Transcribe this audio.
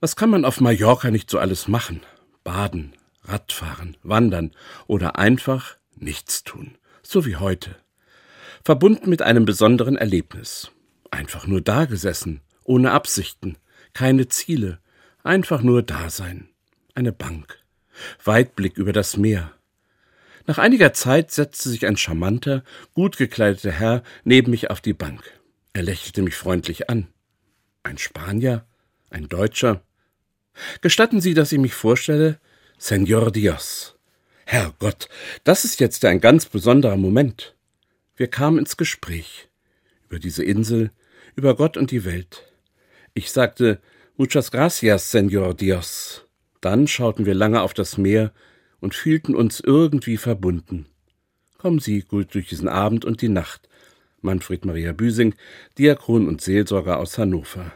Was kann man auf Mallorca nicht so alles machen? Baden, Radfahren, wandern oder einfach nichts tun, so wie heute. Verbunden mit einem besonderen Erlebnis. Einfach nur dagesessen, ohne Absichten, keine Ziele, einfach nur Dasein. Eine Bank. Weitblick über das Meer. Nach einiger Zeit setzte sich ein charmanter, gut gekleideter Herr neben mich auf die Bank. Er lächelte mich freundlich an. Ein Spanier? Ein Deutscher? Gestatten Sie, dass ich mich vorstelle? Senor Dios. Herrgott, das ist jetzt ein ganz besonderer Moment. Wir kamen ins Gespräch über diese Insel, über Gott und die Welt. Ich sagte Muchas gracias, Senor Dios. Dann schauten wir lange auf das Meer und fühlten uns irgendwie verbunden. Kommen Sie gut durch diesen Abend und die Nacht. Manfred Maria Büsing, Diakon und Seelsorger aus Hannover.